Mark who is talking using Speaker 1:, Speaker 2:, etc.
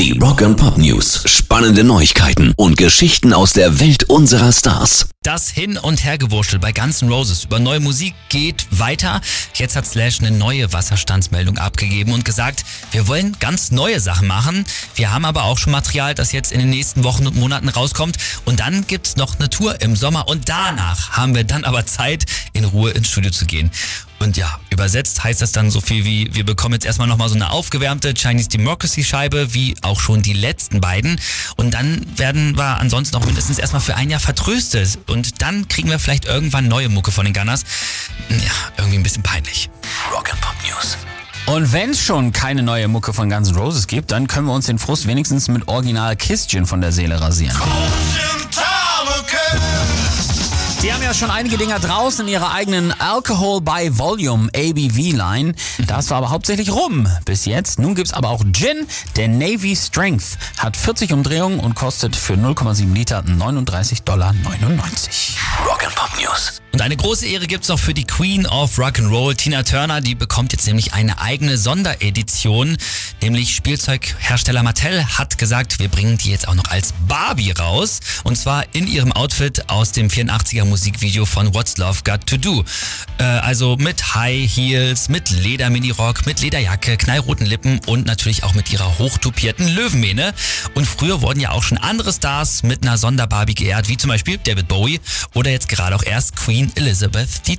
Speaker 1: Die Rock and Pop News. Spannende Neuigkeiten und Geschichten aus der Welt unserer Stars.
Speaker 2: Das Hin- und Hergewurschtel bei Guns N' Roses über neue Musik geht weiter. Jetzt hat Slash eine neue Wasserstandsmeldung abgegeben und gesagt, wir wollen ganz neue Sachen machen. Wir haben aber auch schon Material, das jetzt in den nächsten Wochen und Monaten rauskommt. Und dann gibt's noch eine Tour im Sommer und danach haben wir dann aber Zeit, in Ruhe ins Studio zu gehen. Und ja, übersetzt heißt das dann so viel wie, wir bekommen jetzt erstmal nochmal so eine aufgewärmte Chinese Democracy Scheibe, wie auch schon die letzten beiden. Und dann werden wir ansonsten noch mindestens erstmal für ein Jahr vertröstet. Und dann kriegen wir vielleicht irgendwann neue Mucke von den Gunners. Ja, irgendwie ein bisschen peinlich.
Speaker 1: Rock and Pop News.
Speaker 3: Und wenn es schon keine neue Mucke von Guns N' Roses gibt, dann können wir uns den Frust wenigstens mit Original Kistchen von der Seele rasieren. Die haben ja schon einige Dinger draußen in ihrer eigenen Alcohol by Volume ABV Line. Das war aber hauptsächlich Rum bis jetzt. Nun gibt's aber auch Gin. Der Navy Strength hat 40 Umdrehungen und kostet für 0,7 Liter 39,99 Dollar.
Speaker 1: Rock and Pop News.
Speaker 2: Und eine große Ehre gibt's noch für die Queen of Rock'n'Roll, Tina Turner. Die bekommt jetzt nämlich eine eigene Sonderedition. Nämlich Spielzeughersteller Mattel hat gesagt, wir bringen die jetzt auch noch als Barbie raus. Und zwar in ihrem Outfit aus dem 84er Musikvideo von What's Love Got to Do. Äh, also mit High Heels, mit Leder-Minirock, mit Lederjacke, knallroten Lippen und natürlich auch mit ihrer hochtupierten Löwenmähne. Und früher wurden ja auch schon andere Stars mit einer Sonderbarbie geehrt, wie zum Beispiel David Bowie oder jetzt gerade auch erst Queen Elizabeth II.